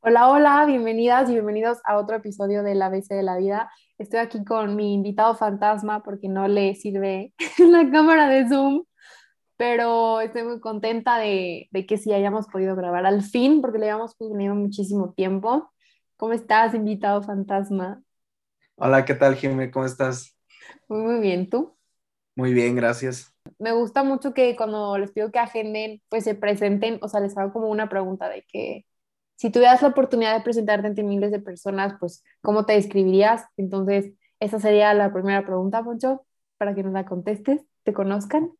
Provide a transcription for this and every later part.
Hola, hola, bienvenidas y bienvenidos a otro episodio de La ABC de la Vida. Estoy aquí con mi invitado fantasma porque no le sirve la cámara de Zoom, pero estoy muy contenta de, que sí hayamos podido grabar al fin porque le habíamos tenido muchísimo tiempo. ¿Cómo estás, invitado fantasma? Hola, ¿qué tal, Jimmy? ¿Cómo estás? Muy, muy bien, ¿tú? Muy bien, gracias. Me gusta mucho que cuando les pido que agenden, pues se presenten, o sea, les hago como una pregunta de que si tuvieras la oportunidad de presentarte ante miles de personas, pues, ¿cómo te describirías? Entonces, esa sería la primera pregunta, Poncho, para que nos la contestes, te conozcan.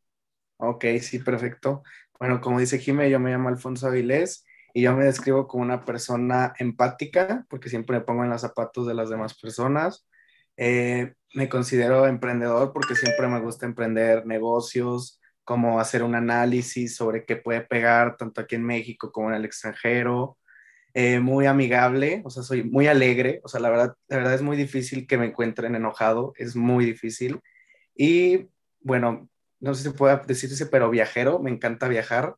Ok, sí, perfecto. Bueno, como dice Jimé, yo me llamo Alfonso Avilés y yo me describo como una persona empática, porque siempre me pongo en los zapatos de las demás personas. Eh, me considero emprendedor porque siempre me gusta emprender negocios, como hacer un análisis sobre qué puede pegar tanto aquí en México como en el extranjero. Eh, muy amigable, o sea, soy muy alegre, o sea, la verdad, la verdad es muy difícil que me encuentren enojado, es muy difícil. Y bueno, no sé si puedo decirse, pero viajero, me encanta viajar.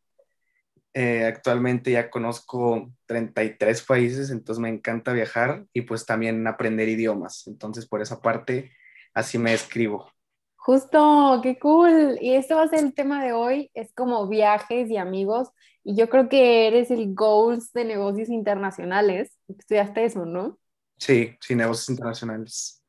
Eh, actualmente ya conozco 33 países, entonces me encanta viajar y pues también aprender idiomas. Entonces, por esa parte, así me escribo. Justo, qué cool. Y esto va a ser el tema de hoy, es como viajes y amigos. Y yo creo que eres el goals de negocios internacionales. Estudiaste eso, ¿no? Sí, sí, negocios internacionales.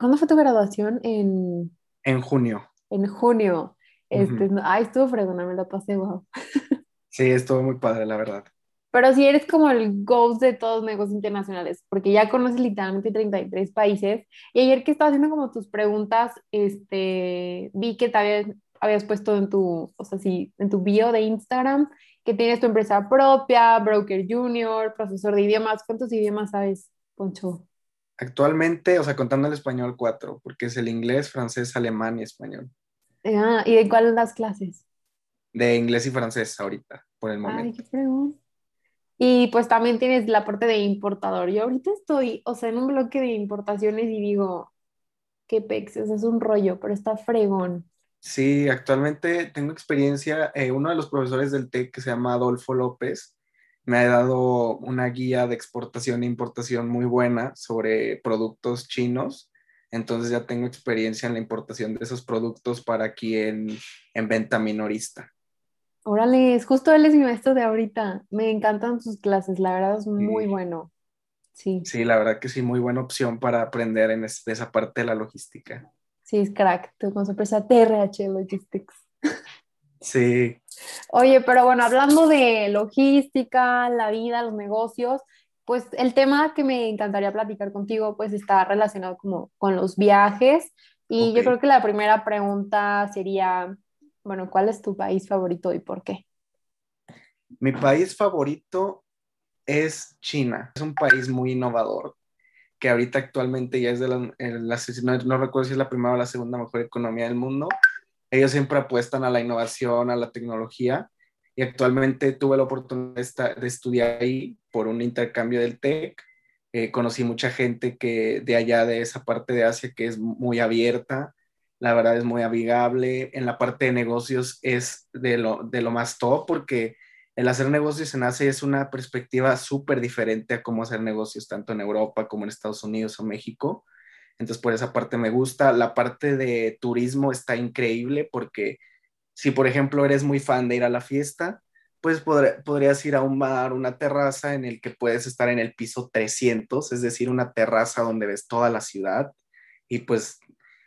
¿Cuándo fue tu graduación? En, en junio. En junio. Este, Ay, estuvo fregona, me la pasé, wow. Sí, estuvo muy padre, la verdad. Pero si eres como el ghost de todos los negocios internacionales, porque ya conoces literalmente 33 países. Y ayer que estaba haciendo como tus preguntas, este, vi que te habías, habías puesto en tu, o sea, sí, en tu bio de Instagram que tienes tu empresa propia, broker junior, profesor de idiomas. ¿Cuántos idiomas sabes, Poncho? Actualmente, o sea, contando el español, cuatro, porque es el inglés, francés, alemán y español. Ah, ¿y de cuál das clases? De inglés y francés ahorita, por el momento. Ay, qué pregunta. Y pues también tienes la parte de importador. Yo ahorita estoy, o sea, en un bloque de importaciones y digo, qué pex, es un rollo, pero está fregón. Sí, actualmente tengo experiencia. Eh, uno de los profesores del TEC que se llama Adolfo López me ha dado una guía de exportación e importación muy buena sobre productos chinos. Entonces ya tengo experiencia en la importación de esos productos para aquí en, en venta minorista. Órale, es justo él es mi maestro de ahorita. Me encantan sus clases, la verdad es muy bueno. Sí. Sí, la verdad que sí, muy buena opción para aprender en esa parte de la logística. Sí, es crack, tú con su empresa TRH Logistics. Sí. Oye, pero bueno, hablando de logística, la vida, los negocios, pues el tema que me encantaría platicar contigo, pues está relacionado como con los viajes. Y yo creo que la primera pregunta sería, bueno, ¿cuál es tu país favorito y por qué? Mi país favorito es China. Es un país muy innovador que ahorita actualmente ya es de la, no, recuerdo si es la primera o la segunda mejor economía del mundo. Ellos siempre apuestan a la innovación, a la tecnología, y actualmente tuve la oportunidad de, estudiar ahí por un intercambio del TEC. Eh, conocí mucha gente que de allá, de esa parte de Asia, que es muy abierta, la verdad es muy amigable. En la parte de negocios es de lo, de lo más top porque el hacer negocios en Asia es una perspectiva súper diferente a cómo hacer negocios tanto en Europa como en Estados Unidos o México. Entonces, por esa parte me gusta. La parte de turismo está increíble porque si, por ejemplo, eres muy fan de ir a la fiesta, pues podrías ir a un bar, una terraza en el que puedes estar en el piso 300, es decir, una terraza donde ves toda la ciudad y pues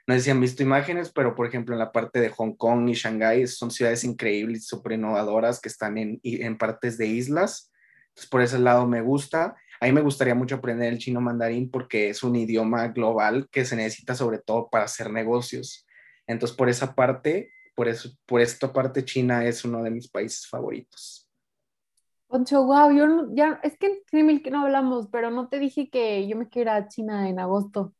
no sé si han visto imágenes, pero por ejemplo en la parte de Hong Kong y Shanghái son ciudades increíbles, súper innovadoras que están en, en partes de islas. Entonces por ese lado me gusta. A mí me gustaría mucho aprender el chino mandarín porque es un idioma global que se necesita sobre todo para hacer negocios. Entonces por esa parte, por, eso, por esta parte China es uno de mis países favoritos. Poncho, wow, yo ya, es que en que no hablamos, pero no te dije que yo me quiero ir a China en agosto.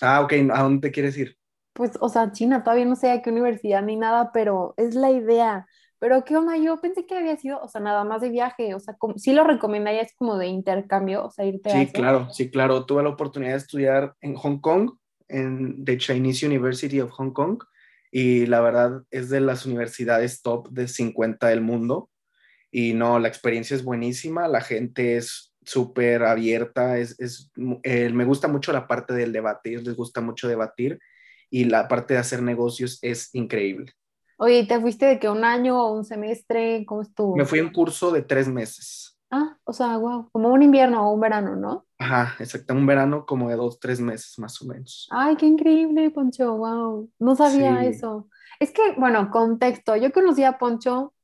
Ah, ok, ¿a dónde te quieres ir? Pues, o sea, China, todavía no sé a qué universidad ni nada, pero es la idea. Pero qué onda, yo pensé que había sido, o sea, nada más de viaje, o sea, sí lo recomendarías como de intercambio, o sea, irte a... Sí, claro, sí, claro. Tuve la oportunidad de estudiar en Hong Kong, en The Chinese University of Hong Kong y la verdad es de las universidades top de 50 del mundo. Y no, la experiencia es buenísima, la gente es súper abierta, es, es eh, me gusta mucho la parte del debate, ellos les gusta mucho debatir y la parte de hacer negocios es increíble. Oye, ¿te fuiste de que un año o un semestre? ¿Cómo estuvo? Me fui en curso de tres meses. Ah, o sea, wow, como un invierno o un verano, ¿no? Ajá, exacto, un verano como de dos, tres meses más o menos. Ay, qué increíble, Poncho, wow, no sabía eso. Es que, bueno, contexto, yo conocí a Poncho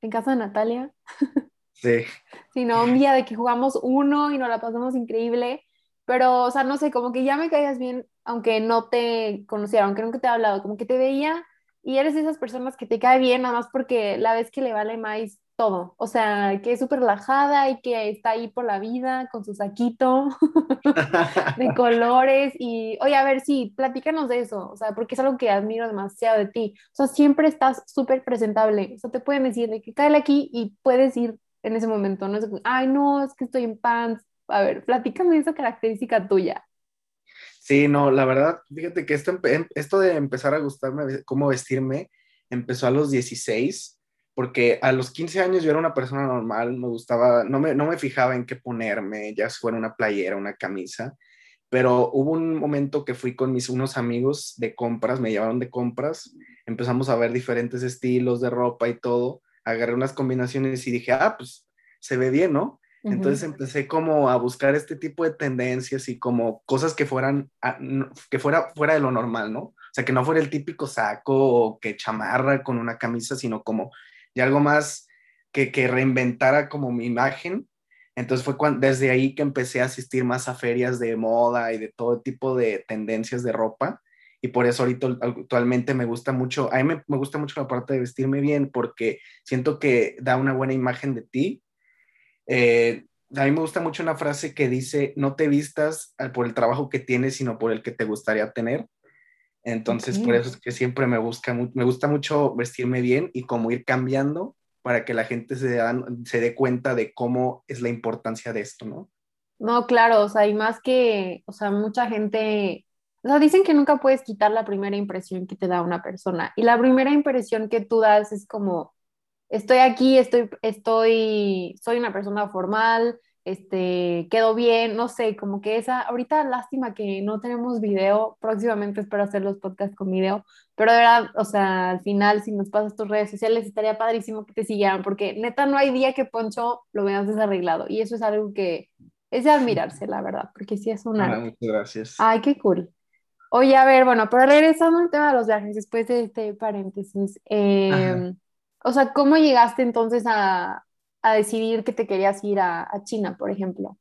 en casa de Natalia. Sí. Sí, no, un día de que jugamos uno y nos la pasamos increíble, pero, o sea, no sé, como que ya me caías bien, aunque no te conociera, aunque nunca te he hablado, como que te veía y eres de esas personas que te cae bien, nada más porque la vez que le vale más todo, o sea, que es súper relajada y que está ahí por la vida con su saquito de colores y, oye, a ver, sí, platícanos de eso, o sea, porque es algo que admiro demasiado de ti, o sea, siempre estás súper presentable, o sea, te pueden decir de que cae aquí y puedes ir en ese momento, no es, ay, no, es que estoy en pants, a ver, platícame esa característica tuya. Sí, no, la verdad, fíjate que esto, esto de empezar a gustarme cómo vestirme empezó a los 16 porque a los 15 años yo era una persona normal, me gustaba, no me, no me fijaba en qué ponerme, ya fuera una playera, una camisa, pero hubo un momento que fui con mis unos amigos de compras, me llevaron de compras, empezamos a ver diferentes estilos de ropa y todo, agarré unas combinaciones y dije, ah, pues se ve bien, ¿no? Entonces empecé como a buscar este tipo de tendencias y como cosas que fueran, que fuera fuera de lo normal, ¿no? O sea, que no fuera el típico saco o que chamarra con una camisa, sino como y algo más que, que reinventara como mi imagen. Entonces fue cuando, desde ahí que empecé a asistir más a ferias de moda y de todo tipo de tendencias de ropa. Y por eso ahorita actualmente me gusta mucho, a mí me, me gusta mucho la parte de vestirme bien porque siento que da una buena imagen de ti. Eh, a mí me gusta mucho una frase que dice, no te vistas por el trabajo que tienes, sino por el que te gustaría tener. Entonces, por eso es que siempre me, busca, me gusta mucho vestirme bien y como ir cambiando para que la gente se, se dé cuenta de cómo es la importancia de esto, ¿no? No, claro, o sea, y más que, o sea, mucha gente, o sea, dicen que nunca puedes quitar la primera impresión que te da una persona. Y la primera impresión que tú das es como, estoy aquí, estoy, estoy, soy una persona formal, este, quedó bien, no sé, como que esa, ahorita lástima que no tenemos video, próximamente espero hacer los podcasts con video, pero de verdad, o sea, al final si nos pasas tus redes sociales estaría padrísimo que te siguieran, porque neta no hay día que Poncho lo veas desarreglado y eso es algo que es de admirarse, la verdad, porque sí es una... Ah, muchas gracias. Ay, qué cool. Oye, a ver, bueno, pero regresando al tema de los viajes, después de este paréntesis, eh, o sea, ¿cómo llegaste entonces a, a decidir que te querías ir a, China, por ejemplo?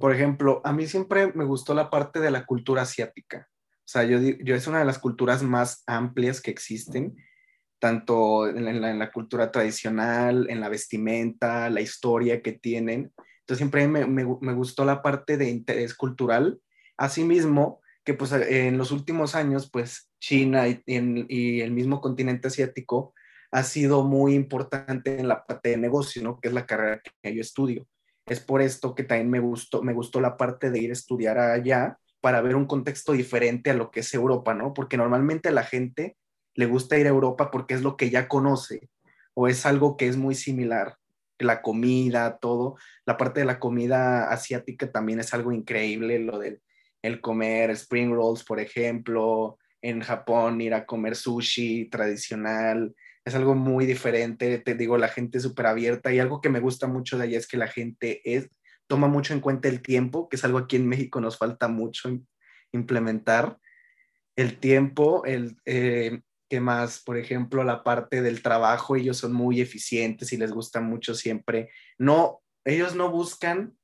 Por ejemplo, a mí siempre me gustó la parte de la cultura asiática. O sea, yo, yo es una de las culturas más amplias que existen, tanto en la, cultura tradicional, en la vestimenta, la historia que tienen. Entonces siempre me, me, gustó la parte de interés cultural. Asimismo, que pues en los últimos años, pues China y, el mismo continente asiático ha sido muy importante en la parte de negocio, ¿no? Que es la carrera que yo estudio. Es por esto que también me gustó, me gustó la parte de ir a estudiar allá para ver un contexto diferente a lo que es Europa, ¿no? Porque normalmente a la gente le gusta ir a Europa porque es lo que ya conoce o es algo que es muy similar. La comida, todo. La parte de la comida asiática también es algo increíble, lo del el comer spring rolls, por ejemplo, en Japón ir a comer sushi tradicional, es algo muy diferente, te digo, la gente es súper abierta y algo que me gusta mucho de allá es que la gente es, toma mucho en cuenta el tiempo, que es algo aquí en México nos falta mucho implementar. El tiempo, el, eh, ¿qué más? Por ejemplo, la parte del trabajo, ellos son muy eficientes y les gusta mucho siempre. No, ellos no buscan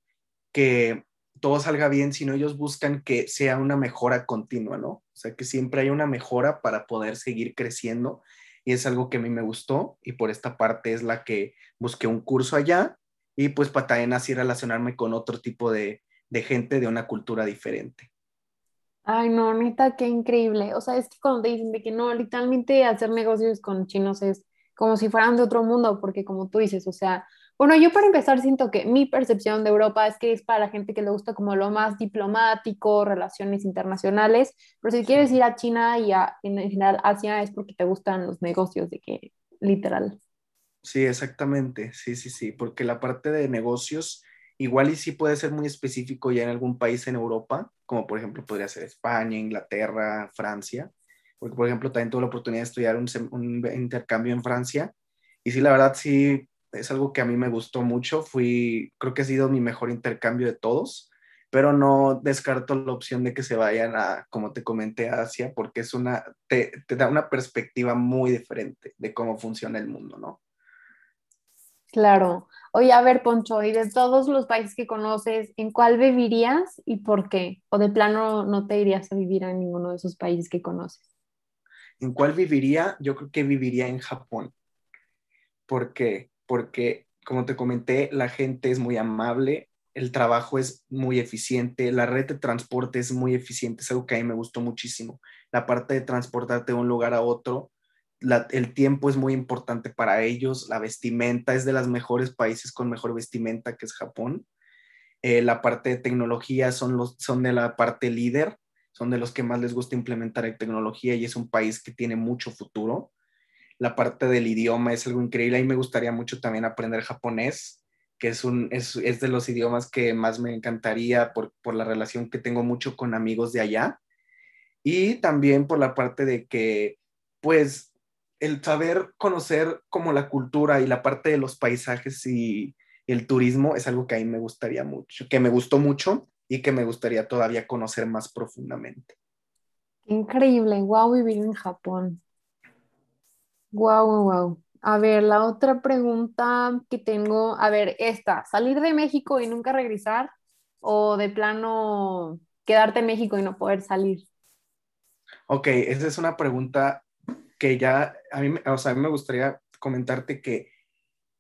que todo salga bien, sino ellos buscan que sea una mejora continua, ¿no? O sea, que siempre hay una mejora para poder seguir creciendo y es algo que a mí me gustó y por esta parte es la que busqué un curso allá y pues para también así relacionarme con otro tipo de, de gente de una cultura diferente. Ay, no, neta, qué increíble. O sea, es que cuando te dicen de que no, literalmente hacer negocios con chinos es como si fueran de otro mundo, porque como tú dices, o sea, Bueno, yo para empezar siento que mi percepción de Europa es que es para la gente que le gusta como lo más diplomático, relaciones internacionales, pero si quieres ir a China y a, en general Asia es porque te gustan los negocios, de que literal. Sí, exactamente, sí, sí, sí, porque la parte de negocios igual y sí puede ser muy específico ya en algún país en Europa, como por ejemplo podría ser España, Inglaterra, Francia, porque por ejemplo también tuve la oportunidad de estudiar un, un intercambio en Francia y sí, la verdad sí es algo que a mí me gustó mucho. Fui, creo que ha sido mi mejor intercambio de todos, pero no descarto la opción de que se vayan a, como te comenté, a Asia, porque es una, te, te da una perspectiva muy diferente de cómo funciona el mundo, ¿no? Claro. Oye, a ver, Poncho, y de todos los países que conoces, ¿en cuál vivirías y por qué? ¿O de plano no te irías a vivir en ninguno de esos países que conoces? ¿En cuál viviría? Yo creo que viviría en Japón. ¿Por qué? Porque, como te comenté, la gente es muy amable, el trabajo es muy eficiente, la red de transporte es muy eficiente, es algo que a mí me gustó muchísimo. La parte de transportarte de un lugar a otro, el tiempo es muy importante para ellos, la vestimenta es de los mejores países con mejor vestimenta, que es Japón. Eh, la parte de tecnología son, son de la parte líder, son de los que más les gusta implementar tecnología y es un país que tiene mucho futuro la parte del idioma es algo increíble. y me gustaría mucho también aprender japonés, que es, un, es, es de los idiomas que más me encantaría por, por, la relación que tengo mucho con amigos de allá. Y también por la parte de que, pues, el saber conocer como la cultura y la parte de los paisajes y el turismo es algo que a mí me gustaría mucho, que me gustó mucho y que me gustaría todavía conocer más profundamente. Increíble, wow vivir en Japón. Wow, wow, wow. A ver, la otra pregunta que tengo, a ver, esta, ¿salir de México y nunca regresar o de plano quedarte en México y no poder salir? Ok, esa es una pregunta que ya, a mí, o sea, a mí me gustaría comentarte que,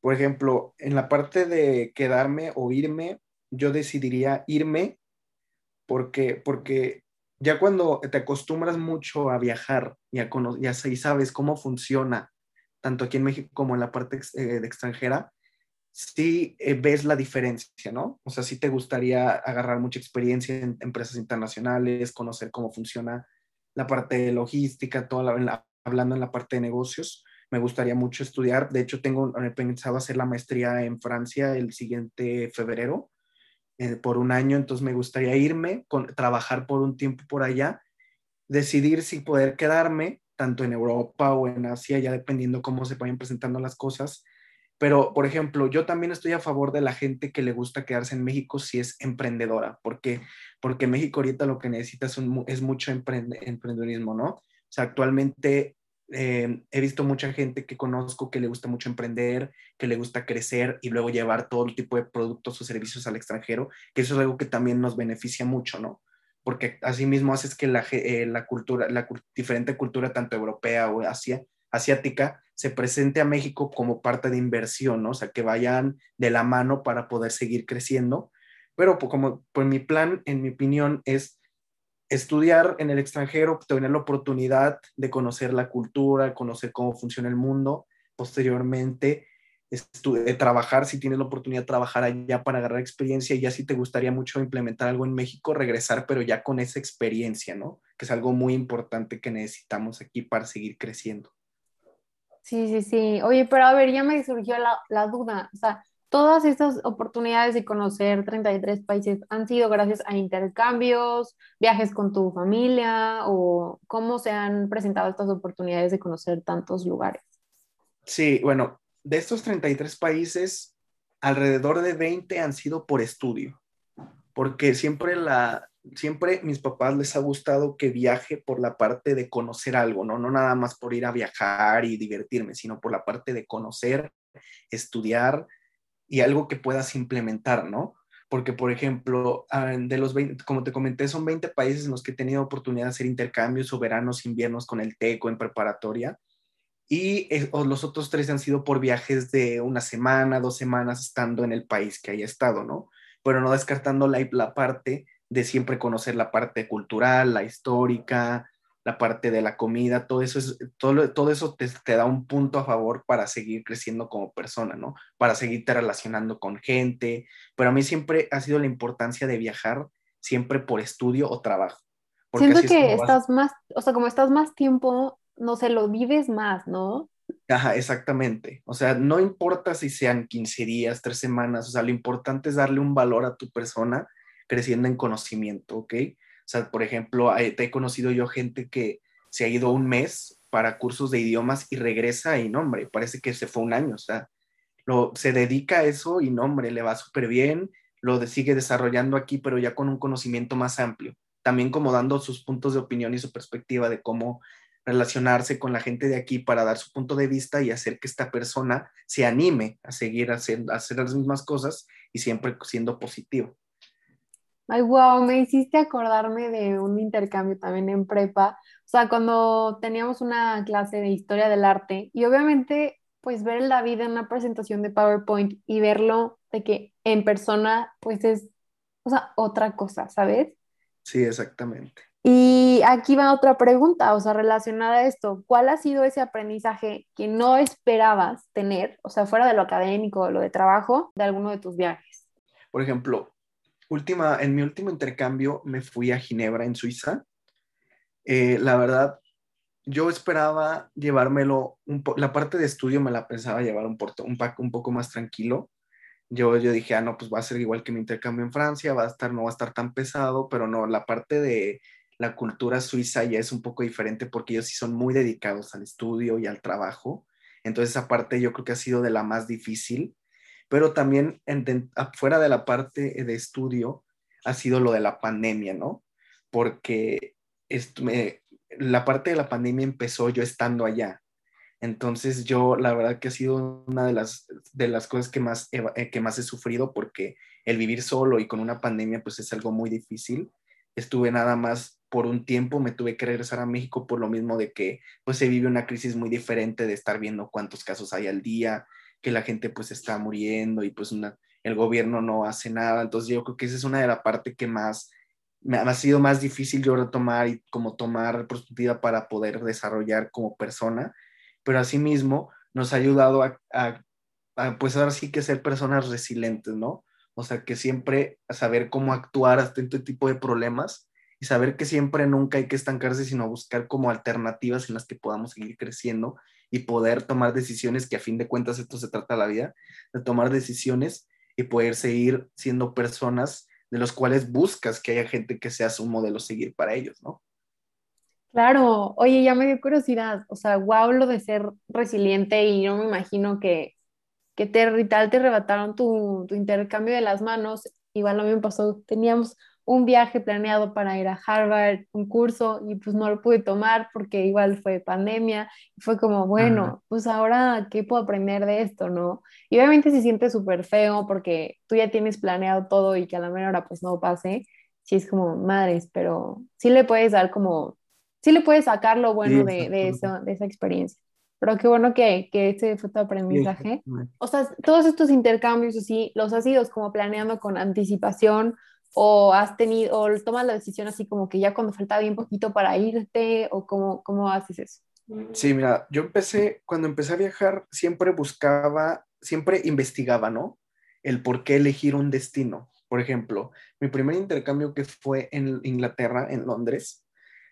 por ejemplo, en la parte de quedarme o irme, yo decidiría irme porque, porque ya cuando te acostumbras mucho a viajar y, a ya sabes cómo funciona, tanto aquí en México como en la parte eh, de extranjera, sí eh, ves la diferencia, ¿no? O sea, sí te gustaría agarrar mucha experiencia en empresas internacionales, conocer cómo funciona la parte de logística, toda la, hablando en la parte de negocios. Me gustaría mucho estudiar. De hecho, tengo eh, pensado hacer la maestría en Francia el siguiente febrero eh, por un año, entonces me gustaría irme, con, trabajar por un tiempo por allá, decidir si poder quedarme tanto en Europa o en Asia, ya dependiendo cómo se vayan presentando las cosas. Pero, por ejemplo, yo también estoy a favor de la gente que le gusta quedarse en México si es emprendedora. ¿Por qué? Porque México ahorita lo que necesita es, mucho emprendedurismo, ¿no? O sea, actualmente eh, he visto mucha gente que conozco que le gusta mucho emprender, que le gusta crecer y luego llevar todo tipo de productos o servicios al extranjero, que eso es algo que también nos beneficia mucho, ¿no? Porque así mismo haces que la, eh, la cultura, la diferente cultura, tanto europea o asia, asiática, se presente a México como parte de inversión, ¿no? O sea, que vayan de la mano para poder seguir creciendo. Pero como pues mi plan, en mi opinión, es estudiar en el extranjero, tener la oportunidad de conocer la cultura, conocer cómo funciona el mundo, posteriormente de trabajar, si tienes la oportunidad de trabajar allá para agarrar experiencia y ya si te gustaría mucho implementar algo en México, regresar, pero ya con esa experiencia, ¿no? Que es algo muy importante que necesitamos aquí para seguir creciendo. Sí, sí, sí. Oye, pero a ver, ya me surgió la, la duda. O sea, todas estas oportunidades de conocer 33 países han sido gracias a intercambios, viajes con tu familia o cómo se han presentado estas oportunidades de conocer tantos lugares. Sí, bueno, de estos 33 países, alrededor de 20 han sido por estudio, porque siempre la siempre mis papás les ha gustado que viaje por la parte de conocer algo, ¿no? No nada más por ir a viajar y divertirme, sino por la parte de conocer, estudiar, y algo que puedas implementar, ¿no? Porque, por ejemplo, ah, de los 20, como te comenté, son 20 países en los que he tenido oportunidad de hacer intercambios o veranos, inviernos con el TECO en preparatoria. Y los otros tres han sido por viajes de una semana, dos semanas estando en el país que haya estado, ¿no? Pero no descartando la parte de siempre conocer la parte cultural, la histórica, la parte de la comida, todo eso, es, todo, todo eso te, te, da un punto a favor para seguir creciendo como persona, ¿no? Para seguirte relacionando con gente. Pero a mí siempre ha sido la importancia de viajar siempre por estudio o trabajo. Siento que estás más, o sea, como estás más tiempo, no sé, lo vives más, ¿no? Ajá, exactamente. O sea, no importa si sean 15 días, 3 semanas, o sea, lo importante es darle un valor a tu persona creciendo en conocimiento, ¿ok? O sea, por ejemplo, te he conocido yo gente que se ha ido un mes para cursos de idiomas y regresa y, no, hombre, parece que se fue un año, o sea, lo, se dedica a eso y, no, hombre, le va súper bien, lo sigue desarrollando aquí, pero ya con un conocimiento más amplio, también como dando sus puntos de opinión y su perspectiva de cómo relacionarse con la gente de aquí para dar su punto de vista y hacer que esta persona se anime a seguir haciendo, hacer las mismas cosas y siempre siendo positivo. Ay, wow, me hiciste acordarme de un intercambio también en prepa. O sea, cuando teníamos una clase de historia del arte y obviamente, pues ver la vida en una presentación de PowerPoint y verlo de que en persona, pues es, o sea, otra cosa, ¿sabes? Sí, exactamente. Y aquí va otra pregunta, o sea, relacionada a esto. ¿Cuál ha sido ese aprendizaje que no esperabas tener, o sea, fuera de lo académico, lo de trabajo, de alguno de tus viajes? Por ejemplo, última, en mi último intercambio me fui a Ginebra, en Suiza. Eh, la verdad, yo esperaba llevármelo, un la parte de estudio me la pensaba llevar un, un, un poco más tranquilo. Yo, yo dije, ah, no, pues va a ser igual que mi intercambio en Francia, va a estar, no va a estar tan pesado, pero no, la parte de la cultura suiza ya es un poco diferente porque ellos sí son muy dedicados al estudio y al trabajo. Entonces esa parte yo creo que ha sido de la más difícil, pero también en, fuera de la parte de estudio ha sido lo de la pandemia, ¿no? Porque la parte de la pandemia empezó yo estando allá. Entonces yo la verdad que ha sido una de las, de las cosas que más, eh, que más he sufrido porque el vivir solo y con una pandemia pues es algo muy difícil. Estuve nada más por un tiempo me tuve que regresar a México por lo mismo de que pues se vive una crisis muy diferente de estar viendo cuántos casos hay al día, que la gente pues está muriendo y pues el gobierno no hace nada. Entonces yo creo que esa es una de las partes que más me ha sido más difícil yo retomar y como tomar perspectiva para poder desarrollar como persona, pero asimismo nos ha ayudado a, a, a pues ahora sí que ser personas resilientes, ¿no? O sea, que siempre saber cómo actuar ante este tipo de problemas y saber que siempre nunca hay que estancarse, sino buscar como alternativas en las que podamos seguir creciendo y poder tomar decisiones, que a fin de cuentas esto se trata de la vida, de tomar decisiones y poder seguir siendo personas de los cuales buscas que haya gente que sea su modelo seguir para ellos, ¿no? Claro, oye, ya me dio curiosidad, o sea, wow lo de ser resiliente y no me imagino que, que te, tal te arrebataron tu, tu intercambio de las manos, igual a mí me pasó, teníamos un viaje planeado para ir a Harvard, un curso, y pues no lo pude tomar porque igual fue pandemia, y fue como, bueno, pues ahora, ¿qué puedo aprender de esto, no? Y obviamente se siente súper feo porque tú ya tienes planeado todo y que a la menor hora pues no pase, sí es como, madres, pero sí le puedes dar como, sí le puedes sacar lo bueno de, de, eso, de esa experiencia. Pero qué bueno que, que ese fue tu aprendizaje. o sea, todos estos intercambios así, los has ido como planeando con anticipación o has tenido, o tomas la decisión así como que ya cuando faltaba bien poquito para irte, o cómo, cómo haces eso? Sí, mira, yo empecé, cuando empecé a viajar, siempre buscaba, siempre investigaba, ¿no? El por qué elegir un destino. Por ejemplo, mi primer intercambio que fue en Inglaterra, en Londres,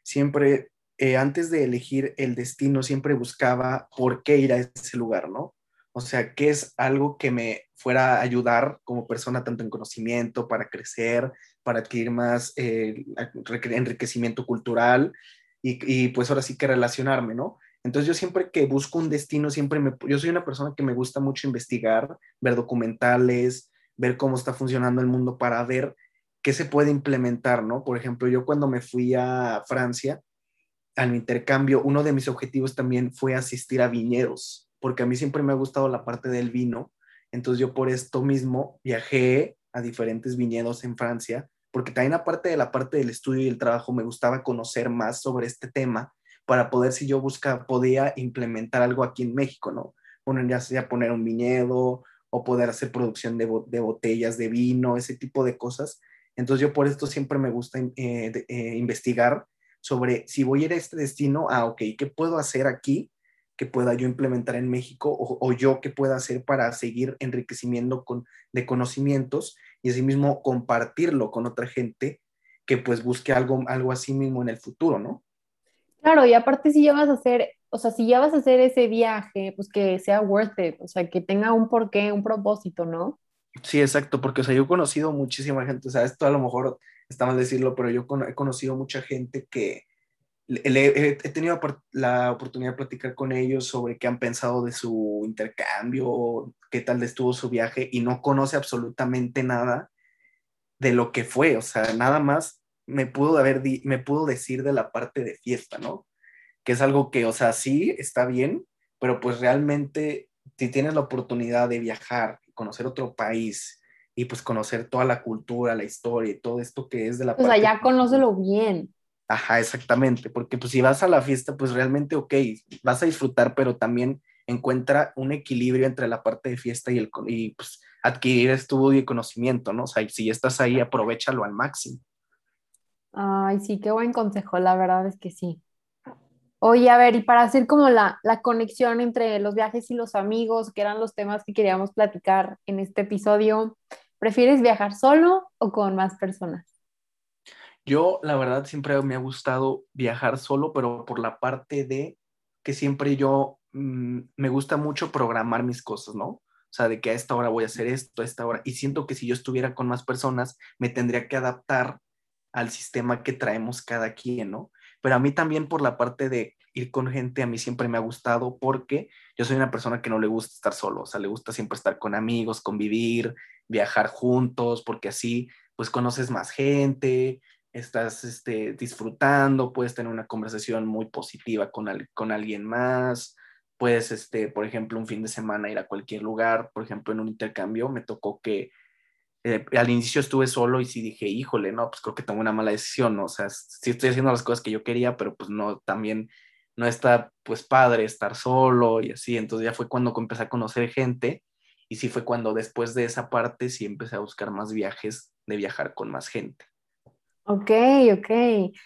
siempre, eh, antes de elegir el destino, siempre buscaba por qué ir a ese lugar, ¿no? O sea, qué es algo que me fuera a ayudar como persona tanto en conocimiento, para crecer, para adquirir más eh, enriquecimiento cultural y, pues ahora sí que relacionarme, ¿no? Entonces yo siempre que busco un destino, siempre me, yo soy una persona que me gusta mucho investigar, ver documentales, ver cómo está funcionando el mundo para ver qué se puede implementar, ¿no? Por ejemplo, yo cuando me fui a Francia, al intercambio, uno de mis objetivos también fue asistir a viñedos porque a mí siempre me ha gustado la parte del vino. Entonces yo por esto mismo viajé a diferentes viñedos en Francia, porque también aparte de la parte del estudio y el trabajo, me gustaba conocer más sobre este tema para poder, si yo buscaba, podía implementar algo aquí en México, ¿no? Bueno, ya sea poner un viñedo o poder hacer producción de, botellas de vino, ese tipo de cosas. Entonces yo por esto siempre me gusta eh, eh, investigar sobre si voy a ir a este destino, ah, ok, ¿qué puedo hacer aquí que pueda yo implementar en México o, yo qué pueda hacer para seguir enriquecimiento con, de conocimientos y asimismo compartirlo con otra gente que pues busque algo, algo así mismo en el futuro, ¿no? Claro, y aparte si ya vas a hacer, o sea, si ya vas a hacer ese viaje, pues que sea worth it, o sea, que tenga un porqué, un propósito, ¿no? Sí, exacto, porque o sea, yo he conocido muchísima gente, o sea, esto a lo mejor está mal decirlo, pero yo he conocido mucha gente que he, tenido la oportunidad de platicar con ellos sobre qué han pensado de su intercambio, qué tal estuvo su viaje y no conoce absolutamente nada de lo que fue, o sea, nada más me pudo, haber me pudo decir de la parte de fiesta, ¿no? Que es algo que, o sea, sí, está bien, pero pues realmente si tienes la oportunidad de viajar, conocer otro país y pues conocer toda la cultura, la historia y todo esto que es de la... O sea, ya conócelo bien. Ajá, exactamente, porque pues si vas a la fiesta, pues realmente, ok, vas a disfrutar, pero también encuentra un equilibrio entre la parte de fiesta y, el, y pues, adquirir estudio y conocimiento, ¿no? O sea, si estás ahí, aprovechalo al máximo. Ay, sí, qué buen consejo, la verdad es que sí. Oye, a ver, y para hacer como la, la conexión entre los viajes y los amigos, que eran los temas que queríamos platicar en este episodio, ¿prefieres viajar solo o con más personas? Yo, la verdad, siempre me ha gustado viajar solo, pero por la parte de que siempre yo mm, me gusta mucho programar mis cosas, ¿no? O sea, de que a esta hora voy a hacer esto, a esta hora. Y siento que si yo estuviera con más personas, me tendría que adaptar al sistema que traemos cada quien, ¿no? Pero a mí también por la parte de ir con gente, a mí siempre me ha gustado porque yo soy una persona que no le gusta estar solo, o sea, le gusta siempre estar con amigos, convivir, viajar juntos, porque así pues conoces más gente, estás este, disfrutando, puedes tener una conversación muy positiva con, con alguien más, puedes, este, por ejemplo, un fin de semana ir a cualquier lugar, por ejemplo, en un intercambio me tocó que eh, al inicio estuve solo y sí dije, híjole, no, pues creo que tomé una mala decisión, ¿no? o sea, sí estoy haciendo las cosas que yo quería, pero pues no, también no está pues padre estar solo y así, entonces ya fue cuando empecé a conocer gente y sí fue cuando después de esa parte sí empecé a buscar más viajes, de viajar con más gente. Ok, ok.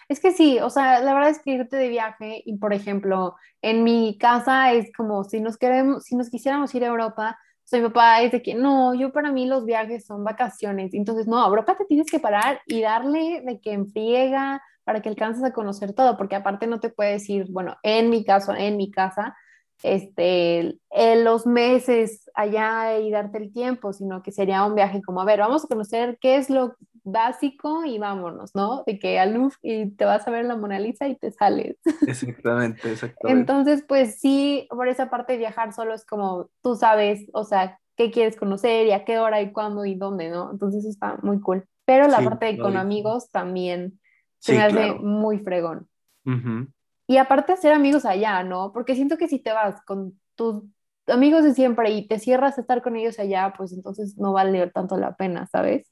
Es que sí, o sea, la verdad es que irte de viaje y, por ejemplo, en mi casa es como si nos queremos, si nos quisiéramos ir a Europa, soy mi papá es de que no, yo para mí los viajes son vacaciones. Entonces, no, Europa te tienes que parar y darle de que enfriega para que alcances a conocer todo, porque aparte no te puedes ir, bueno, en mi caso, en mi casa, este, en los meses allá y darte el tiempo, sino que sería un viaje como, a ver, vamos a conocer qué es lo básico y vámonos, ¿no? De que al y te vas a ver la Mona Lisa y te sales. Exactamente, exactamente. Entonces, pues sí, por esa parte de viajar solo es como tú sabes, o sea, qué quieres conocer y a qué hora y cuándo y dónde, ¿no? Entonces está muy cool. Pero la parte de con amigos también se me hace muy fregón. Y aparte hacer amigos allá, ¿no? Porque siento que si te vas con tus amigos de siempre y te cierras a estar con ellos allá, pues entonces no vale tanto la pena, ¿sabes?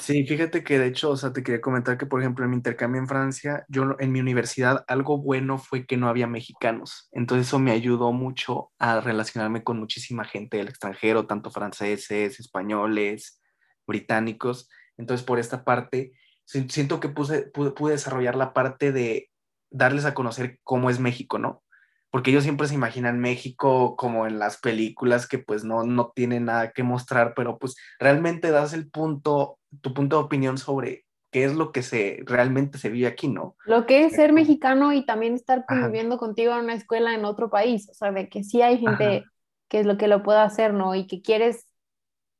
Sí, fíjate que de hecho, o sea, te quería comentar que, por ejemplo, en mi intercambio en Francia, yo en mi universidad algo bueno fue que no había mexicanos. Entonces eso me ayudó mucho a relacionarme con muchísima gente del extranjero, tanto franceses, españoles, británicos. Entonces, por esta parte, siento que pude, pude desarrollar la parte de darles a conocer cómo es México, ¿no? Porque ellos siempre se imaginan México como en las películas que pues no, no tienen nada que mostrar, pero pues realmente das el punto, tu punto de opinión sobre qué es lo que se realmente se vive aquí, ¿no? Lo que es ser mexicano y también estar conviviendo contigo en una escuela en otro país, o sea, de que sí hay gente que es lo que lo pueda hacer, ¿no? Y que quieres,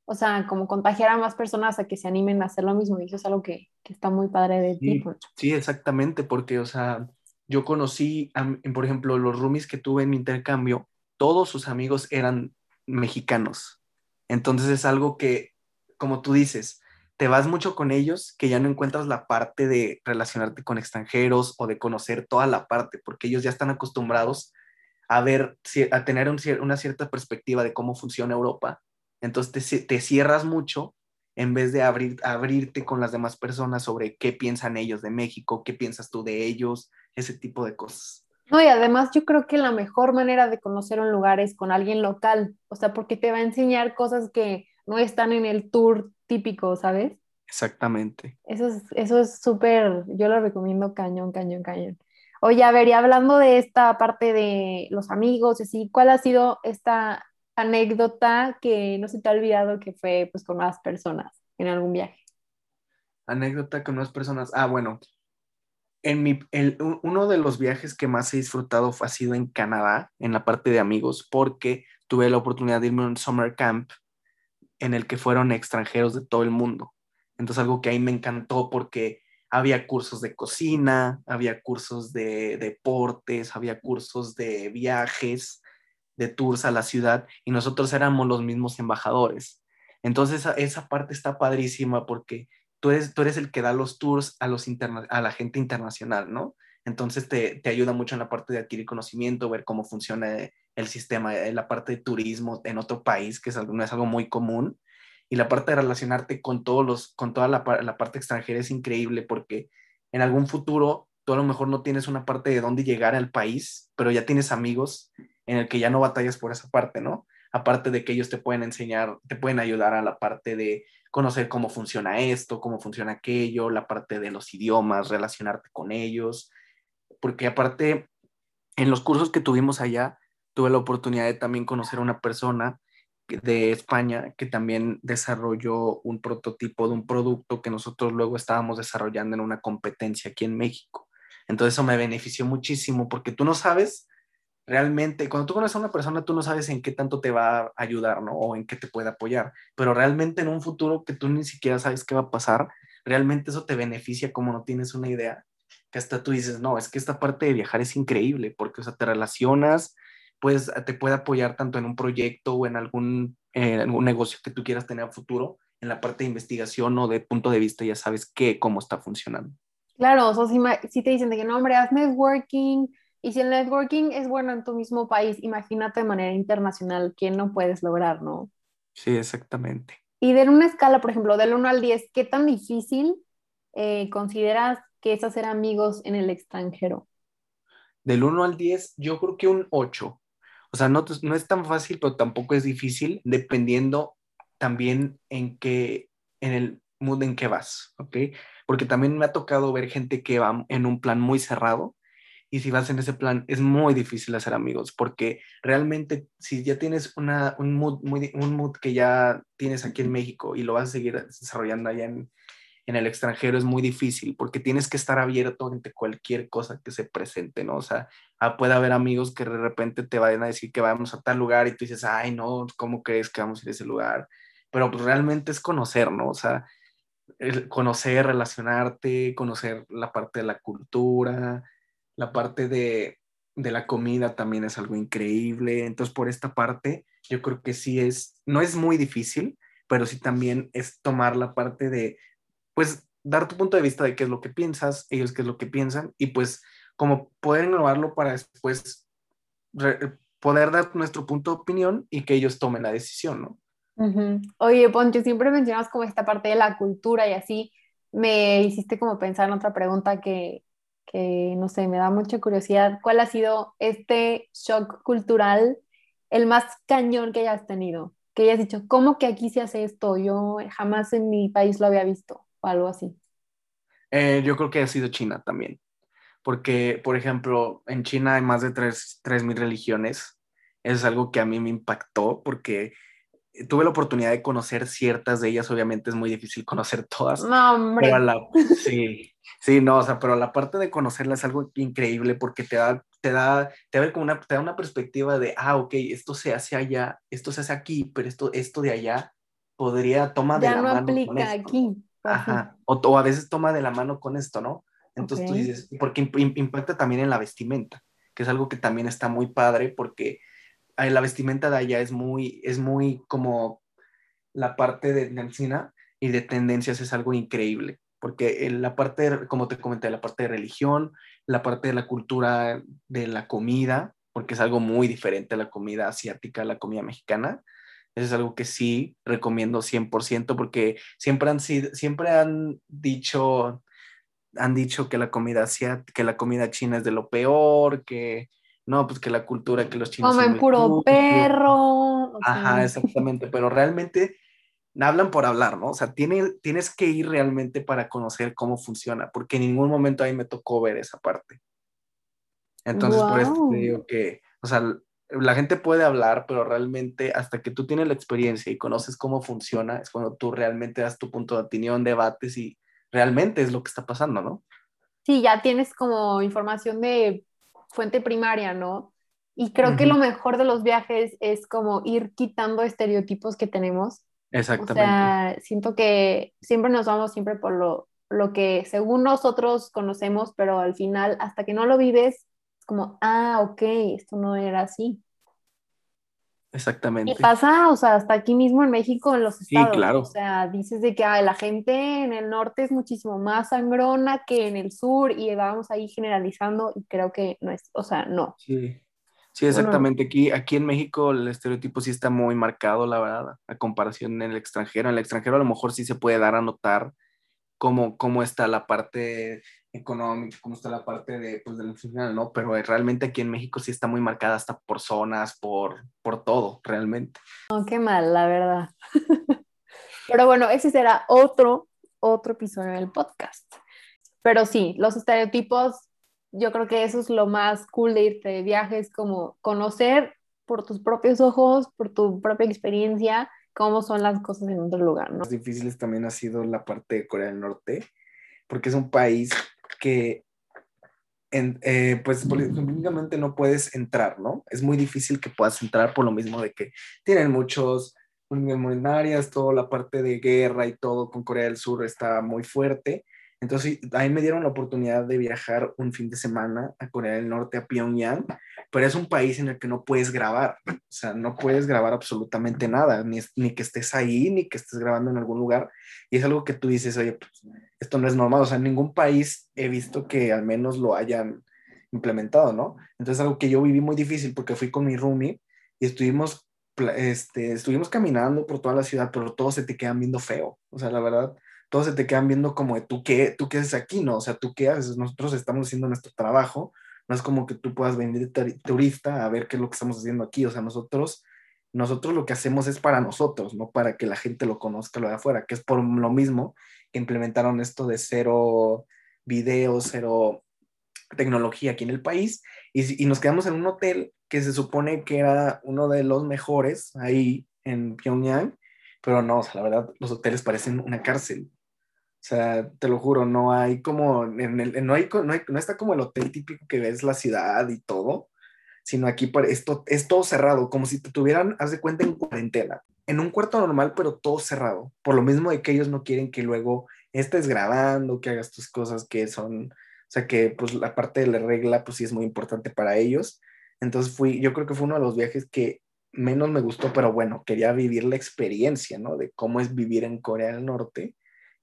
o sea, como contagiar a más personas a que se animen a hacer lo mismo, y eso es algo que, que está muy padre de ti. Sí, exactamente, porque, o sea, yo conocí, por ejemplo, los roomies que tuve en mi intercambio, todos sus amigos eran mexicanos. Entonces es algo que, como tú dices, te vas mucho con ellos que ya no encuentras la parte de relacionarte con extranjeros o de conocer toda la parte, porque ellos ya están acostumbrados a ver, a tener una cierta perspectiva de cómo funciona Europa. Entonces te, te cierras mucho en vez de abrir, abrirte con las demás personas sobre qué piensan ellos de México, qué piensas tú de ellos, ese tipo de cosas. No, y además yo creo que la mejor manera de conocer un lugar es con alguien local, o sea, porque te va a enseñar cosas que no están en el tour típico, ¿sabes? Exactamente. Eso es, eso es súper, yo lo recomiendo cañón, cañón, cañón. Oye, a ver, y hablando de esta parte de los amigos, así, ¿cuál ha sido esta anécdota que no se te ha olvidado que fue pues con más personas en algún viaje? Anécdota con más personas. Ah, bueno, en mi, uno de los viajes que más he disfrutado ha sido en Canadá, en la parte de amigos, porque tuve la oportunidad de irme a un summer camp en el que fueron extranjeros de todo el mundo. Entonces algo que ahí me encantó porque había cursos de cocina, había cursos de deportes, había cursos de viajes, de tours a la ciudad y nosotros éramos los mismos embajadores. Entonces esa, parte está padrísima porque tú eres, tú eres el que da los tours a, los a la gente internacional, ¿no? Entonces te, te, ayuda mucho en la parte de adquirir conocimiento, ver cómo funciona el sistema, en la parte de turismo en otro país, que es algo, no es algo muy común y la parte de relacionarte con todos los, con toda la, la, parte extranjera es increíble porque en algún futuro tú a lo mejor no tienes una parte de dónde llegar al país, pero ya tienes amigos en el que ya no batallas por esa parte, ¿no? Aparte de que ellos te pueden enseñar, te pueden ayudar a la parte de conocer cómo funciona esto, cómo funciona aquello, la parte de los idiomas, relacionarte con ellos, porque aparte en los cursos que tuvimos allá, tuve la oportunidad de también conocer a una persona de España que también desarrolló un prototipo de un producto que nosotros luego estábamos desarrollando en una competencia aquí en México. Entonces eso me benefició muchísimo porque tú no sabes realmente, cuando tú conoces a una persona, tú no sabes en qué tanto te va a ayudar, ¿no? O en qué te puede apoyar, pero realmente en un futuro que tú ni siquiera sabes qué va a pasar, realmente eso te beneficia como no tienes una idea, que hasta tú dices, no, es que esta parte de viajar es increíble porque, o sea, te relacionas, pues te puede apoyar tanto en un proyecto o en algún, algún negocio que tú quieras tener a futuro, en la parte de investigación o de punto de vista ya sabes qué, cómo está funcionando. Claro, o sea, si, te dicen de que no, hombre, haz networking, y si el networking es bueno en tu mismo país, imagínate de manera internacional quién no puedes lograr, ¿no? Sí, exactamente. Y de una escala, por ejemplo, del 1 al 10, ¿qué tan difícil eh, consideras que es hacer amigos en el extranjero? Del 1 al 10, yo creo que un 8. O sea, no, no es tan fácil, pero tampoco es difícil, dependiendo también en qué, en el mood en que vas, ¿ok? Porque también me ha tocado ver gente que va en un plan muy cerrado y si vas en ese plan es muy difícil hacer amigos porque realmente si ya tienes una, un, mood, muy, un mood que ya tienes aquí en México y lo vas a seguir desarrollando allá en, en el extranjero es muy difícil porque tienes que estar abierto ante cualquier cosa que se presente, ¿no? O sea, ah, puede haber amigos que de repente te vayan a decir que vamos a tal lugar y tú dices, ay, no, ¿cómo crees que vamos a ir a ese lugar? Pero pues realmente es conocer, ¿no? O sea, conocer, relacionarte, conocer la parte de la cultura, la parte de, de la comida también es algo increíble. Entonces, por esta parte, yo creo que sí es, no es muy difícil, pero sí también es tomar la parte de pues dar tu punto de vista de qué es lo que piensas, ellos qué es lo que piensan y pues como poder innovarlo para después poder dar nuestro punto de opinión y que ellos tomen la decisión, ¿no? Oye, Poncho, siempre mencionas como esta parte de la cultura y así me hiciste como pensar en otra pregunta que, que, no sé, me da mucha curiosidad. ¿Cuál ha sido este shock cultural, el más cañón que hayas tenido? Que hayas dicho, ¿cómo que aquí se hace esto? Yo jamás en mi país lo había visto o algo así? Eh, yo creo que ha sido China también, porque, por ejemplo, en China hay más de 3.000 religiones. Es algo que a mí me impactó porque tuve la oportunidad de conocer ciertas de ellas, obviamente es muy difícil conocer todas. No, hombre. sí, sí, no, o sea, pero la parte de conocerlas es algo increíble porque te da, te da, te da como una, te da una perspectiva de, ah, ok, esto se hace allá, esto se hace aquí, pero esto, esto de allá podría tomar de ya no aplica aquí. Ajá. O, a veces toma de la mano con esto, ¿no? Entonces tú dices, porque impacta también en la vestimenta, que es algo que también está muy padre porque la vestimenta de allá es muy, es muy como la parte de medicina y de tendencias es algo increíble, porque la parte, como te comenté, la parte de religión, la parte de la cultura de la comida, porque es algo muy diferente a la comida asiática, a la comida mexicana, eso es algo que sí recomiendo 100% porque siempre han, sido, siempre han dicho han dicho que la comida que la comida china es de lo peor, que no, pues que la cultura, que los chinos Comen puro perro. Ajá, exactamente, pero realmente hablan por hablar, ¿no? O sea, tiene, tienes que ir realmente para conocer cómo funciona, porque en ningún momento ahí me tocó ver esa parte. Entonces, por eso te digo que, o sea, la gente puede hablar, pero realmente hasta que tú tienes la experiencia y conoces cómo funciona, es cuando tú realmente das tu punto de opinión, debates y realmente es lo que está pasando, ¿no? Sí, ya tienes como información de fuente primaria, ¿no? Y creo que lo mejor de los viajes es como ir quitando estereotipos que tenemos. Exactamente. O sea, siento que siempre nos vamos siempre por lo, lo que según nosotros conocemos, pero al final, hasta que no lo vives, es como, ah, ok, esto no era así. Exactamente. Y pasa, o sea, hasta aquí mismo en México, en los estados. Sí, claro. O sea, dices de que ay, la gente en el norte es muchísimo más sangrona que en el sur y vamos ahí generalizando y creo que no es, o sea, no. Sí. Sí, exactamente. Aquí, aquí en México el estereotipo sí está muy marcado, la verdad, a comparación en el extranjero. En el extranjero a lo mejor sí se puede dar a notar cómo, cómo está la parte económica, cómo está la parte de, pues, del final, ¿no? Pero realmente aquí en México sí está muy marcada hasta por zonas, por, por todo, realmente. No, qué mal, la verdad. Pero bueno, ese será otro, otro episodio del podcast. Pero sí, los estereotipos, yo creo que eso es lo más cool de irte de viajes, como conocer por tus propios ojos, por tu propia experiencia, cómo son las cosas en otro lugar, ¿no? Más difíciles también ha sido la parte de Corea del Norte, porque es un país que eh, pues políticamente no puedes entrar, ¿no? Es muy difícil que puedas entrar por lo mismo de que tienen muchos monetarias, toda la parte de guerra y todo con Corea del Sur está muy fuerte. Entonces, ahí me dieron la oportunidad de viajar un fin de semana a Corea del Norte, a Pyongyang, pero es un país en el que no puedes grabar, o sea, no puedes grabar absolutamente nada, ni, ni que estés ahí, ni que estés grabando en algún lugar. Y es algo que tú dices, oye, pues esto no es normal, o sea, en ningún país he visto que al menos lo hayan implementado, ¿no? Entonces, algo que yo viví muy difícil porque fui con mi roomie y estuvimos, este, estuvimos caminando por toda la ciudad, pero todos se te quedan viendo feo, o sea, la verdad todos se te quedan viendo como tú qué, tú qué haces aquí, ¿no? O sea, tú qué haces, nosotros estamos haciendo nuestro trabajo, no es como que tú puedas venir turista a ver qué es lo que estamos haciendo aquí, o sea, nosotros, nosotros lo que hacemos es para nosotros, no para que la gente lo conozca lo de afuera, que es por lo mismo que implementaron esto de cero videos, cero tecnología aquí en el país, y, y nos quedamos en un hotel que se supone que era uno de los mejores ahí en Pyongyang, pero no, o sea, la verdad, los hoteles parecen una cárcel. Sea, te lo juro, no hay como, en el, no, no, hay, no está como el hotel típico que ves la ciudad y todo, sino aquí esto, es todo cerrado, como si te tuvieran, haz de cuenta, en cuarentena, en un cuarto normal, pero todo cerrado, por lo mismo de que ellos no quieren que luego estés grabando, que hagas tus cosas que son, o sea, que pues la parte de la regla, pues sí es muy importante para ellos. Entonces fui, yo creo que fue uno de los viajes que menos me gustó, pero bueno, quería vivir la experiencia, ¿no? De cómo es vivir en Corea del Norte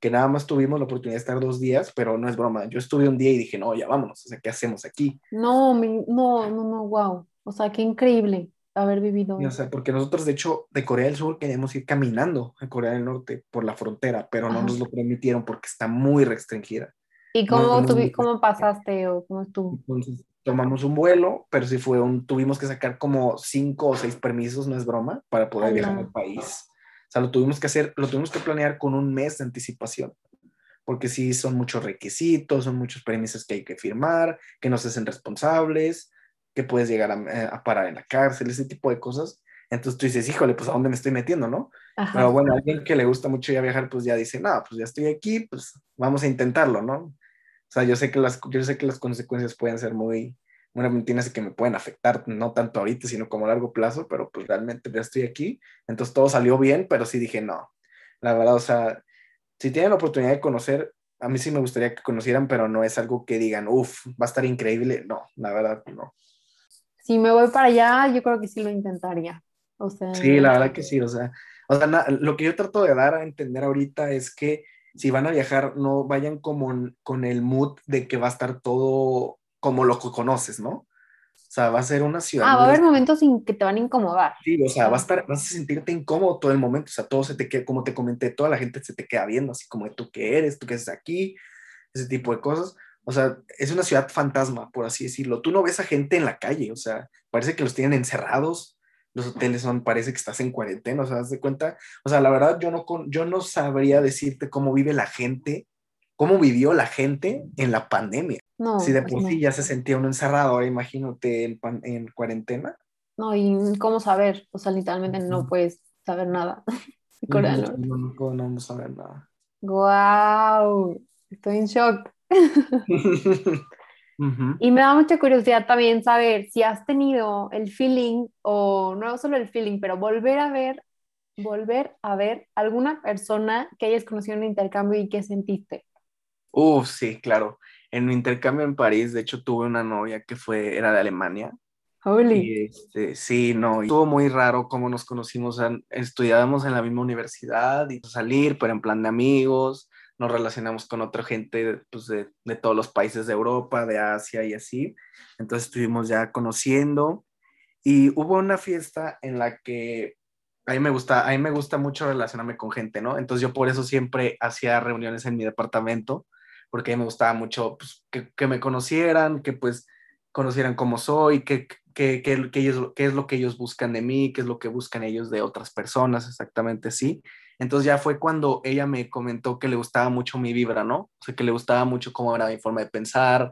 que nada más tuvimos la oportunidad de estar dos días, pero no es broma. Yo estuve un día y dije, no, ya vámonos, o sea, ¿qué hacemos aquí? No, no, no, no, wow. O sea, qué increíble haber vivido. o sea, porque nosotros, de hecho, de Corea del Sur queríamos ir caminando a Corea del Norte por la frontera, pero no nos lo permitieron porque está muy restringida. ¿Y cómo, cómo pasaste o cómo estuvo? Entonces, tomamos un vuelo, pero sí fue un, tuvimos que sacar como cinco o seis permisos, no es broma, para poder viajar al país. O sea, lo tuvimos que hacer, lo tuvimos que planear con un mes de anticipación, porque sí son muchos requisitos, son muchos permisos que hay que firmar, que nos hacen responsables, que puedes llegar a, a parar en la cárcel, ese tipo de cosas. Entonces tú dices, híjole, pues a dónde me estoy metiendo, ¿no? Pero bueno, alguien que le gusta mucho ya viajar, pues ya dice, no, pues ya estoy aquí, pues vamos a intentarlo, ¿no? O sea, yo sé que las, yo sé que las consecuencias pueden ser muy, una mentira que me pueden afectar, no tanto ahorita, sino como a largo plazo, pero pues realmente ya estoy aquí. Entonces todo salió bien, pero sí dije, no, la verdad, o sea, si tienen la oportunidad de conocer, a mí sí me gustaría que conocieran, pero no es algo que digan, uff, va a estar increíble. No, la verdad, no. Si me voy para allá, yo creo que sí lo intentaría. O sea, sí, la verdad que sí, o sea, o sea lo que yo trato de dar a entender ahorita es que si van a viajar, no vayan como con el mood de que va a estar todo como lo que conoces, ¿no? O sea, va a ser una ciudad. Ah, va a haber momentos en que te van a incomodar. Sí, o sea, va a estar, vas a sentirte incómodo todo el momento, o sea, todo se te queda, como te comenté, toda la gente se te queda viendo, así como de tú qué eres, tú qué haces aquí, ese tipo de cosas. O sea, es una ciudad fantasma, por así decirlo. Tú no ves a gente en la calle, o sea, parece que los tienen encerrados, los hoteles son, parece que estás en cuarentena, o sea, ¿das de cuenta? O sea, la verdad, yo no, yo no sabría decirte cómo vive la gente, cómo vivió la gente en la pandemia. No, si de pues por sí ya se sentía uno encerrado, ahora imagínate en, en cuarentena. No, y cómo saber, o sea, literalmente no puedes saber nada. No, no, no, podemos saber nada. ¡Wow! Estoy en shock. Y me da mucha curiosidad también saber si has tenido el feeling, o no solo el feeling, pero volver a ver, volver a ver alguna persona que hayas conocido en un intercambio y que sentiste. Uh, sí, claro. En mi intercambio en París, de hecho, tuve una novia que fue, era de Alemania. Holy. Este, sí, no, estuvo muy raro cómo nos conocimos. estudiábamos en la misma universidad y salir, pero en plan de amigos nos relacionamos con otra gente pues, de, de, todos los países de Europa, de Asia y así. Entonces estuvimos ya conociendo y hubo una fiesta en la que a mí me gusta, a mí me gusta mucho relacionarme con gente, ¿no? Entonces yo por eso siempre hacía reuniones en mi departamento, porque me gustaba mucho pues, que, que, me conocieran, que pues conocieran cómo soy, que, que, que, ellos, qué es lo que ellos buscan de mí, qué es lo que buscan ellos de otras personas, exactamente, sí. Entonces ya fue cuando ella me comentó que le gustaba mucho mi vibra, ¿no? O sea, que le gustaba mucho cómo era mi forma de pensar,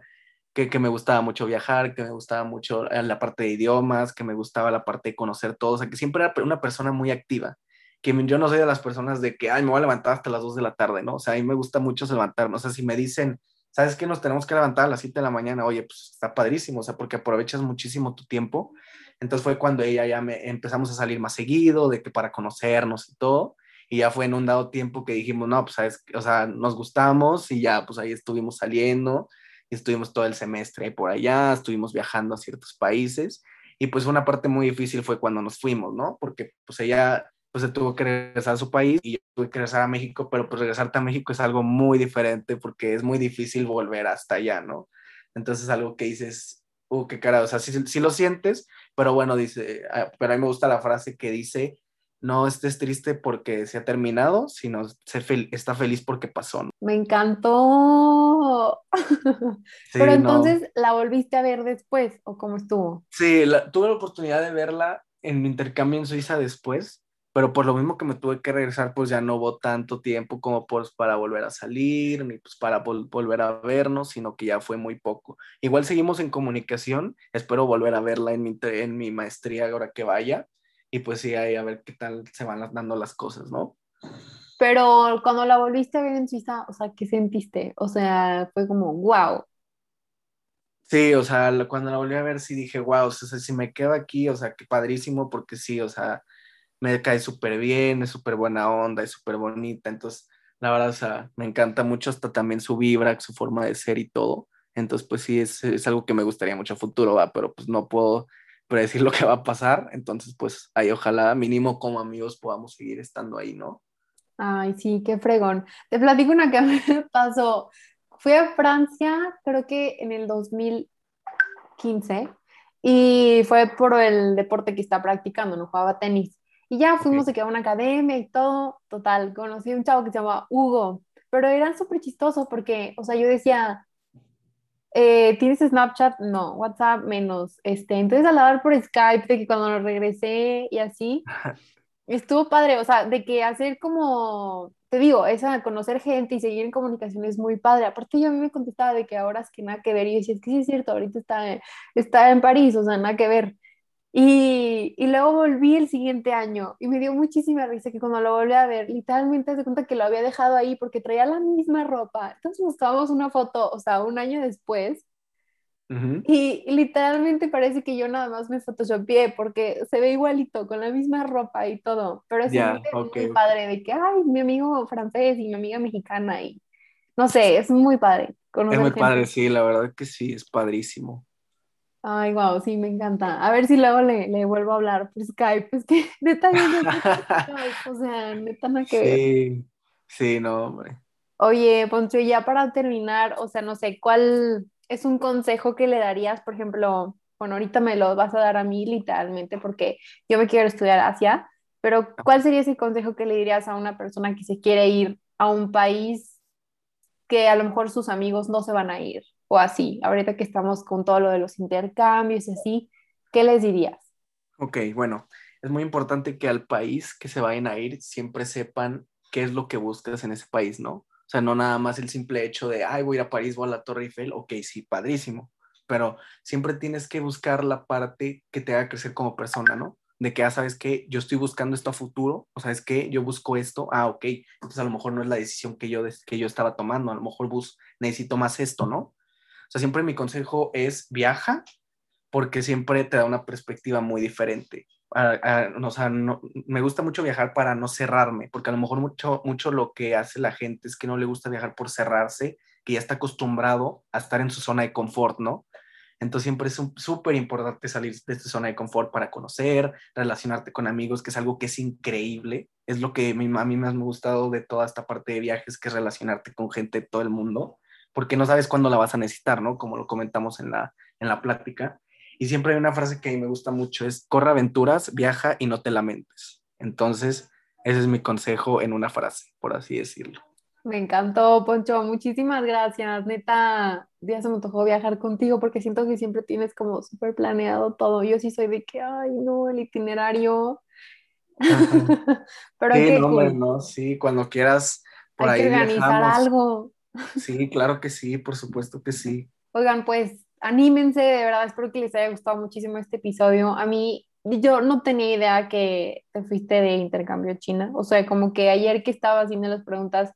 que, que me gustaba mucho viajar, que me gustaba mucho la parte de idiomas, que me gustaba la parte de conocer todo, o sea, que siempre era una persona muy activa, que yo no soy de las personas de que, ay, me voy a levantar hasta las 2 de la tarde, ¿no? O sea, a mí me gusta mucho levantarme, o sea, si me dicen, ¿sabes qué? Nos tenemos que levantar a las 7 de la mañana, oye, pues está padrísimo, o sea, porque aprovechas muchísimo tu tiempo. Entonces fue cuando ella ya me empezamos a salir más seguido, de que para conocernos y todo y ya fue en un dado tiempo que dijimos, no, pues, ¿sabes? O sea, nos gustamos y ya, pues ahí estuvimos saliendo, estuvimos todo el semestre por allá, estuvimos viajando a ciertos países, y pues una parte muy difícil fue cuando nos fuimos, ¿no? Porque pues ella pues se tuvo que regresar a su país y yo tuve que regresar a México, pero pues regresarte a México es algo muy diferente porque es muy difícil volver hasta allá, ¿no? Entonces algo que dices, uh, qué cara, o sea, sí, sí lo sientes, pero bueno, dice, ah, pero a mí me gusta la frase que dice, no estés triste porque se ha terminado, sino se está feliz porque pasó. Me encantó. Pero entonces, ¿la volviste a ver después o cómo estuvo? Sí, tuve la oportunidad de verla en mi intercambio en Suiza después, pero por lo mismo que me tuve que regresar, pues ya no hubo tanto tiempo como pues para volver a salir, ni pues para volver a vernos, sino que ya fue muy poco. Igual seguimos en comunicación, espero volver a verla en mi, en mi maestría ahora que vaya y pues sí, ahí a ver qué tal se van dando las cosas, ¿no? Pero cuando la volviste a ver en Suiza, o sea, ¿qué sentiste? O sea, fue como, wow. Sí, o sea, cuando la volví a ver sí dije, wow, o sea, si me quedo aquí, o sea, qué padrísimo, porque sí, o sea, me cae súper bien, es súper buena onda, es súper bonita, entonces, la verdad, o sea, me encanta mucho hasta también su vibra, su forma de ser y todo, entonces, pues sí, es, es algo que me gustaría mucho a futuro, va, pero pues no puedo predecir lo que va a pasar. Entonces, pues ahí ojalá mínimo como amigos podamos seguir estando ahí, ¿no? Ay, sí, qué fregón. Te platico una que me pasó. Fui a Francia, creo que en el 2015, y fue por el deporte que está practicando, no jugaba tenis. Y ya fuimos de que a una academia y todo, total, conocí a un chavo que se llama Hugo, pero era súper chistoso porque, o sea, yo decía, eh, ¿Tienes Snapchat? No, WhatsApp menos. Este, entonces al hablar por Skype, de que cuando lo regresé y así, estuvo padre, o sea, de que hacer como, te digo, esa conocer gente y seguir en comunicación es muy padre. Aparte yo a mí me contestaba de que ahora es que nada que ver y yo decía, es que sí es cierto, ahorita está, está en París, o sea, nada que ver. Y, y, luego volví el siguiente año y me dio muchísima risa que cuando lo volví a ver, literalmente se cuenta que lo había dejado ahí porque traía la misma ropa. Entonces nos tomamos una foto, o sea, un año después. y, literalmente parece que yo nada más me photoshopeé porque se ve igualito, con la misma ropa y todo. Pero es muy padre de que, ay, mi amigo francés y mi amiga mexicana y no sé, es muy padre. Es muy padre, sí, la verdad que sí, es padrísimo. Ay, wow, sí, me encanta. A ver si luego le, le vuelvo a hablar por Skype. Es que neta, o sea, neta no que ver. Sí, sí, no, hombre. Oye, Poncho, ya para terminar, o sea, no sé, ¿cuál es un consejo que le darías, por ejemplo, bueno, ahorita me lo vas a dar a mí literalmente porque yo me quiero estudiar Asia, pero ¿cuál sería ese consejo que le dirías a una persona que se quiere ir a un país que a lo mejor sus amigos no se van a ir? O así, ahorita que estamos con todo lo de los intercambios y así, ¿qué les dirías? Ok, bueno, es muy importante que al país que se vayan a ir siempre sepan qué es lo que buscas en ese país, ¿no? O sea, no nada más el simple hecho de, ay, voy a ir a París, voy a la Torre Eiffel, ok, sí, padrísimo, pero siempre tienes que buscar la parte que te haga crecer como persona, ¿no? De que, ah, sabes que yo estoy buscando esto a futuro, o sabes que yo busco esto, ah, ok, entonces a lo mejor no es la decisión que yo, que yo estaba tomando, a lo mejor bus, necesito más esto, ¿no? Sea, siempre mi consejo es viaja, porque siempre te da una perspectiva muy diferente. o sea, me gusta mucho viajar para no cerrarme, porque a lo mejor mucho, mucho lo que hace la gente es que no le gusta viajar por cerrarse, que ya está acostumbrado a estar en su zona de confort, ¿no? Entonces siempre es súper importante salir de esta zona de confort para conocer, relacionarte con amigos, que es algo que es increíble. Es lo que a mí más me ha gustado de toda esta parte de viajes, que es relacionarte con gente de todo el mundo, porque no sabes cuándo la vas a necesitar, ¿no? Como lo comentamos en la, en la plática. Y siempre hay una frase que a mí me gusta mucho, es corre aventuras, viaja y no te lamentes. Entonces, ese es mi consejo en una frase, por así decirlo. Me encantó, Poncho. Muchísimas gracias. Neta, ya se me tocó viajar contigo porque siento que siempre tienes como súper planeado todo. Yo sí soy de que, ay, no, el itinerario. Pero sí, no, no, sí, cuando quieras por Hay ahí que organizar algo. Sí, claro que sí, por supuesto que sí. Oigan, pues anímense, de verdad, espero que les haya gustado muchísimo este episodio. A mí, yo no tenía idea que te fuiste de intercambio a China, o sea, como que ayer que estaba haciendo las preguntas,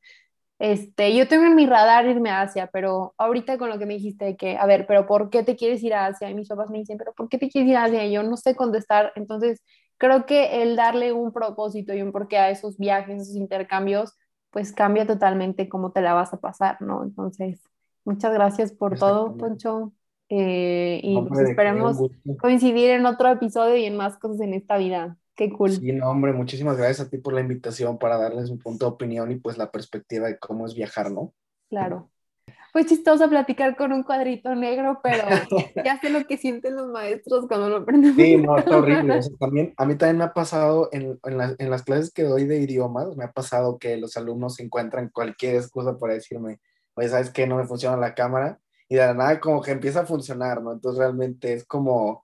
este, yo tengo en mi radar irme a Asia, pero ahorita con lo que me dijiste que, a ver, pero ¿por qué te quieres ir a Asia? Y mis papás me dicen, pero ¿por qué te quieres ir a Asia? Y yo no sé contestar, entonces creo que el darle un propósito y un porqué a esos viajes, esos intercambios, pues cambia totalmente cómo te la vas a pasar, ¿no? Entonces, muchas gracias por todo, Poncho. Eh, y pues esperemos coincidir en otro episodio y en más cosas en esta vida. Qué cool. Sí, no, hombre, muchísimas gracias a ti por la invitación para darles un punto de opinión y pues la perspectiva de cómo es viajar, ¿no? Claro. Fue chistoso platicar con un cuadrito negro, pero ya sé lo que sienten los maestros cuando lo aprenden. Sí, no, está horrible. también, a mí también me ha pasado en, en, en, las clases que doy de idiomas, me ha pasado que los alumnos encuentran cualquier excusa para decirme, oye, ¿sabes qué? No me funciona la cámara y de la nada como que empieza a funcionar, ¿no? Entonces realmente es como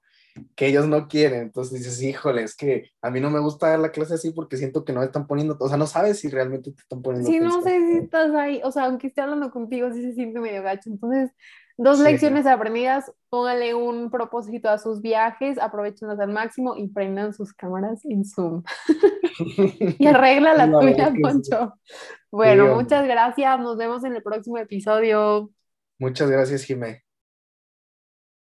que ellos no quieren, entonces dices, híjole, es que a mí no me gusta dar la clase así porque siento que no están poniendo, o sea, no sabes si realmente te están poniendo. Sí, no sé si estás ahí, o sea, aunque esté hablando contigo, sí se siente medio gacho, entonces, dos lecciones aprendidas, póngale un propósito a sus viajes, aprovechenlas al máximo y prendan sus cámaras en Zoom. y arregla la tuya, Poncho. Bueno, muchas gracias, nos vemos en el próximo episodio. Muchas gracias, Jimé.